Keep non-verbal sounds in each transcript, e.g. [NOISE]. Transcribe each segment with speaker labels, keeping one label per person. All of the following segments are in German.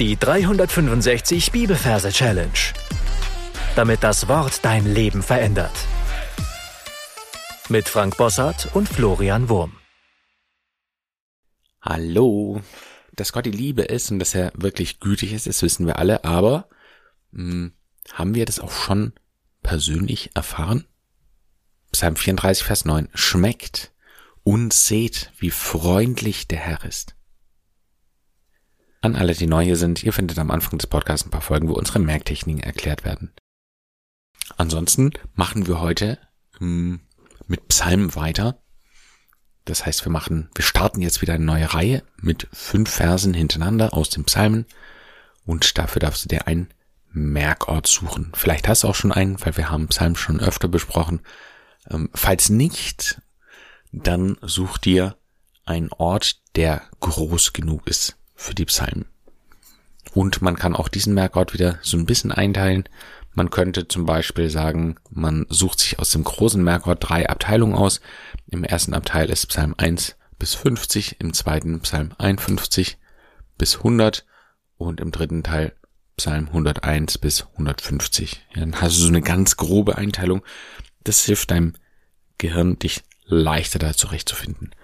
Speaker 1: Die 365 Bibelverse Challenge. Damit das Wort dein Leben verändert. Mit Frank Bossart und Florian Wurm.
Speaker 2: Hallo. Dass Gott die Liebe ist und dass er wirklich gütig ist, das wissen wir alle, aber mh, hm, haben wir das auch schon persönlich erfahren? Psalm 34, Vers 9. Schmeckt und seht, wie freundlich der Herr ist. An alle, die neu hier sind, ihr findet am Anfang des Podcasts ein paar Folgen, wo unsere Merktechniken erklärt werden. Ansonsten machen wir heute hm, mit Psalmen weiter. Das heißt, wir machen, wir starten jetzt wieder eine neue Reihe mit fünf Versen hintereinander aus den Psalmen. Und dafür darfst du dir einen Merkort suchen. Vielleicht hast du auch schon einen, weil wir haben Psalmen schon öfter besprochen. Ähm, falls nicht, dann such dir einen Ort, der groß genug ist für die Psalmen. Und man kann auch diesen Merkort wieder so ein bisschen einteilen. Man könnte zum Beispiel sagen, man sucht sich aus dem großen Merkort drei Abteilungen aus. Im ersten Abteil ist Psalm 1 bis 50, im zweiten Psalm 51 bis 100 und im dritten Teil Psalm 101 bis 150. Ja, dann hast du so eine ganz grobe Einteilung. Das hilft deinem Gehirn, dich leichter da zurechtzufinden.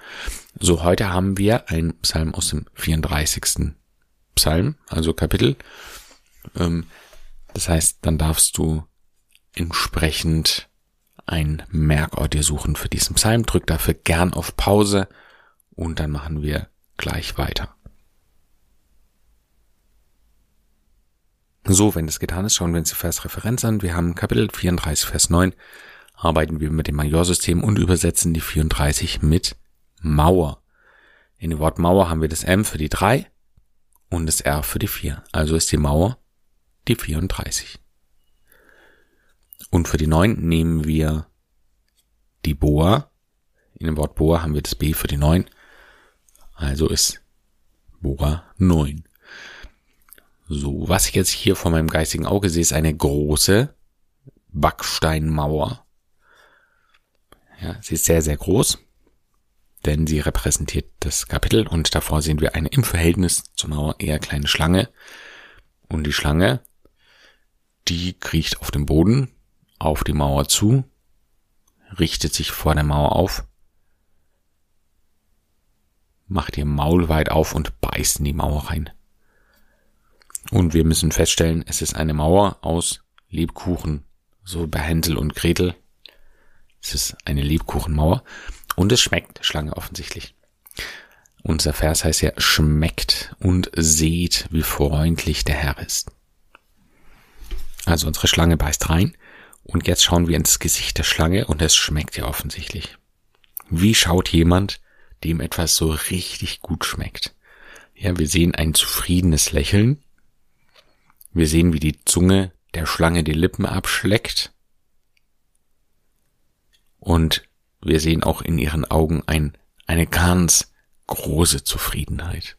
Speaker 2: So, heute haben wir einen Psalm aus dem 34. Psalm, also Kapitel. Ähm, das heißt, dann darfst du entsprechend ein Merkort dir suchen für diesen Psalm. Drück dafür gern auf Pause und dann machen wir gleich weiter. So, wenn das getan ist, schauen wir uns die Versreferenz an. Wir haben Kapitel 34, Vers 9 arbeiten wir mit dem Majorsystem und übersetzen die 34 mit Mauer. In dem Wort Mauer haben wir das M für die 3 und das R für die 4. Also ist die Mauer die 34. Und für die 9 nehmen wir die Boa. In dem Wort Boa haben wir das B für die 9. Also ist Boa 9. So, was ich jetzt hier vor meinem geistigen Auge sehe, ist eine große Backsteinmauer. Ja, sie ist sehr, sehr groß, denn sie repräsentiert das Kapitel und davor sehen wir eine im Verhältnis zur Mauer eher kleine Schlange. Und die Schlange, die kriecht auf dem Boden, auf die Mauer zu, richtet sich vor der Mauer auf, macht ihr Maul weit auf und beißt in die Mauer rein. Und wir müssen feststellen, es ist eine Mauer aus Lebkuchen, so bei Hänsel und Gretel. Es ist eine Lebkuchenmauer und es schmeckt Schlange offensichtlich. Unser Vers heißt ja, schmeckt und seht, wie freundlich der Herr ist. Also unsere Schlange beißt rein und jetzt schauen wir ins Gesicht der Schlange und es schmeckt ja offensichtlich. Wie schaut jemand, dem etwas so richtig gut schmeckt? Ja, wir sehen ein zufriedenes Lächeln. Wir sehen, wie die Zunge der Schlange die Lippen abschleckt. Und wir sehen auch in ihren Augen ein, eine ganz große Zufriedenheit.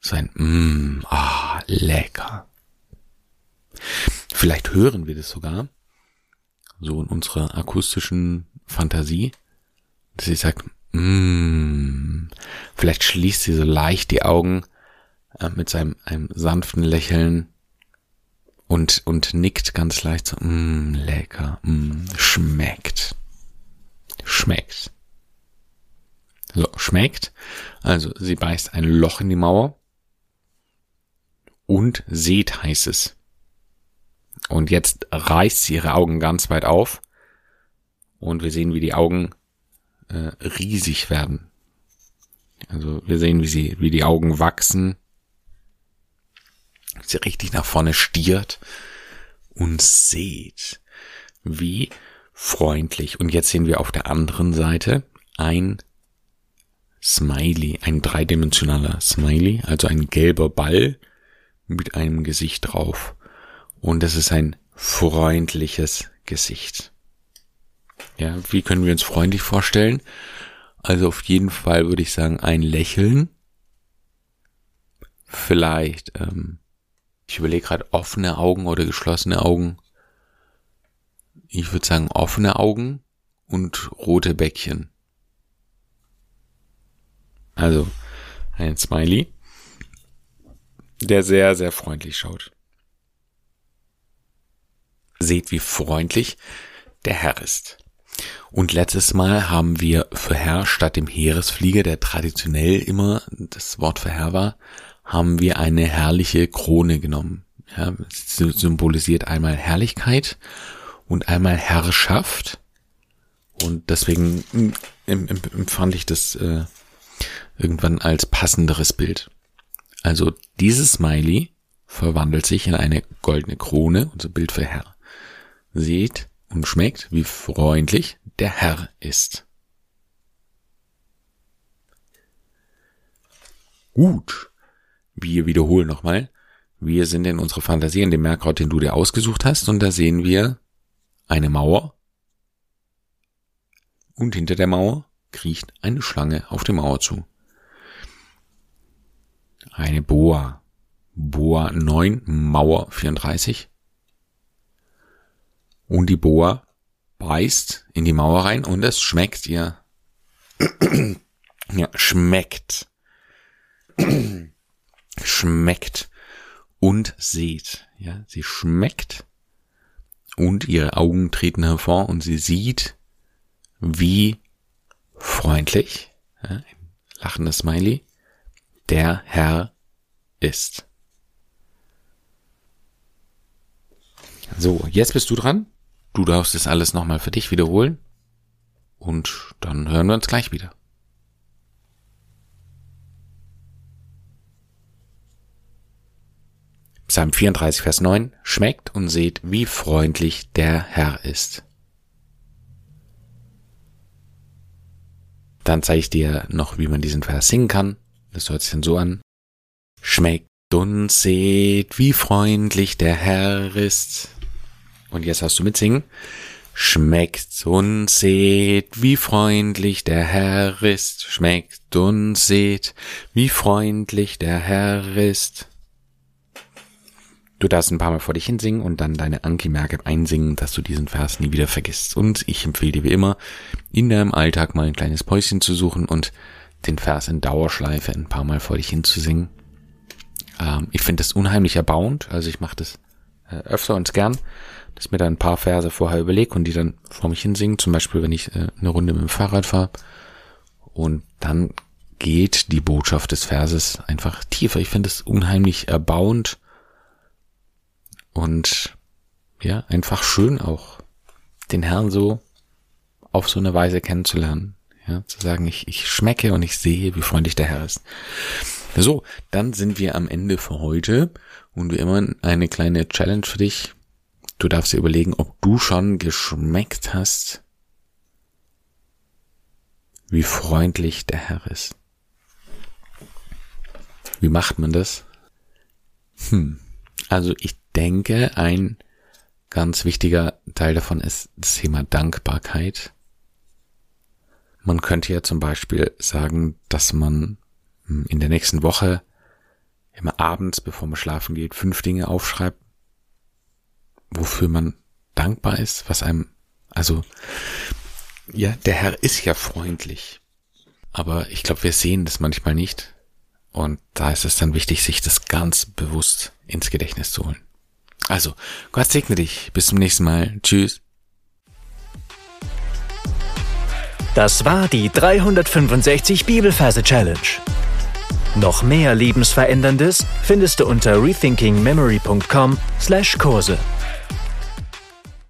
Speaker 2: So ein, mm, ah, lecker. Vielleicht hören wir das sogar, so in unserer akustischen Fantasie, dass sie sagt, mm, vielleicht schließt sie so leicht die Augen äh, mit seinem einem sanften Lächeln und, und nickt ganz leicht so, mm, lecker, mm, schmeckt schmeckt. So, schmeckt. Also sie beißt ein Loch in die Mauer und seht heißt es. Und jetzt reißt sie ihre Augen ganz weit auf und wir sehen, wie die Augen äh, riesig werden. Also wir sehen, wie sie, wie die Augen wachsen, sie richtig nach vorne stiert und seht, wie freundlich. Und jetzt sehen wir auf der anderen Seite ein Smiley, ein dreidimensionaler Smiley, also ein gelber Ball mit einem Gesicht drauf. Und das ist ein freundliches Gesicht. Ja, wie können wir uns freundlich vorstellen? Also auf jeden Fall würde ich sagen, ein Lächeln. Vielleicht, ähm, ich überlege gerade offene Augen oder geschlossene Augen ich würde sagen, offene Augen und rote Bäckchen. Also ein Smiley. der sehr, sehr freundlich schaut. Seht, wie freundlich der Herr ist. Und letztes Mal haben wir für Herr statt dem Heeresflieger, der traditionell immer das Wort für Herr war, haben wir eine herrliche Krone genommen. Ja, symbolisiert einmal Herrlichkeit und einmal Herrschaft. Und deswegen empfand ich das äh, irgendwann als passenderes Bild. Also dieses Smiley verwandelt sich in eine goldene Krone, unser Bild für Herr. Seht und schmeckt, wie freundlich der Herr ist. Gut. Wir wiederholen nochmal. Wir sind in unserer Fantasie in dem Merkort, den du dir ausgesucht hast, und da sehen wir eine Mauer. Und hinter der Mauer kriecht eine Schlange auf die Mauer zu. Eine Boa. Boa 9, Mauer 34. Und die Boa beißt in die Mauer rein und es schmeckt ihr. [CLEARS THROAT] ja, schmeckt. [CLEARS THROAT] schmeckt und seht. Ja, sie schmeckt und ihre Augen treten hervor und sie sieht, wie freundlich, ein lachendes Smiley, der Herr ist. So, jetzt bist du dran. Du darfst es alles nochmal für dich wiederholen. Und dann hören wir uns gleich wieder. Psalm 34, Vers 9. Schmeckt und seht, wie freundlich der Herr ist. Dann zeige ich dir noch, wie man diesen Vers singen kann. Das hört sich dann so an. Schmeckt und seht, wie freundlich der Herr ist. Und jetzt hast du mitsingen. Schmeckt und seht, wie freundlich der Herr ist. Schmeckt und seht, wie freundlich der Herr ist. Du darfst ein paar Mal vor dich hinsingen und dann deine Anki-Merke einsingen, dass du diesen Vers nie wieder vergisst. Und ich empfehle dir wie immer, in deinem Alltag mal ein kleines Päuschen zu suchen und den Vers in Dauerschleife ein paar Mal vor dich hinzusingen. Ähm, ich finde das unheimlich erbauend, also ich mache das äh, öfter und gern, dass mir da ein paar Verse vorher überlege und die dann vor mich hinsingen, zum Beispiel wenn ich äh, eine Runde mit dem Fahrrad fahre. Und dann geht die Botschaft des Verses einfach tiefer. Ich finde es unheimlich erbauend und ja, einfach schön auch, den Herrn so auf so eine Weise kennenzulernen. Ja, zu sagen, ich, ich schmecke und ich sehe, wie freundlich der Herr ist. So, dann sind wir am Ende für heute und wie immer eine kleine Challenge für dich. Du darfst dir überlegen, ob du schon geschmeckt hast, wie freundlich der Herr ist. Wie macht man das? Hm. Also ich denke, ein ganz wichtiger Teil davon ist das Thema Dankbarkeit. Man könnte ja zum Beispiel sagen, dass man hm, in der nächsten Woche immer abends, bevor man schlafen geht, fünf Dinge aufschreibt, wofür man dankbar ist, was einem, also, ja, der Herr ist ja freundlich. Aber ich glaube, wir sehen das manchmal nicht. Und da ist es dann wichtig, sich das ganz bewusst ins Gedächtnis zu holen. Also, Gott segne dich. Bis zum nächsten Mal. Tschüss.
Speaker 1: Das war die 365 Bibelferse Challenge. Noch mehr Lebensveränderndes findest du unter rethinkingmemory.com/Kurse.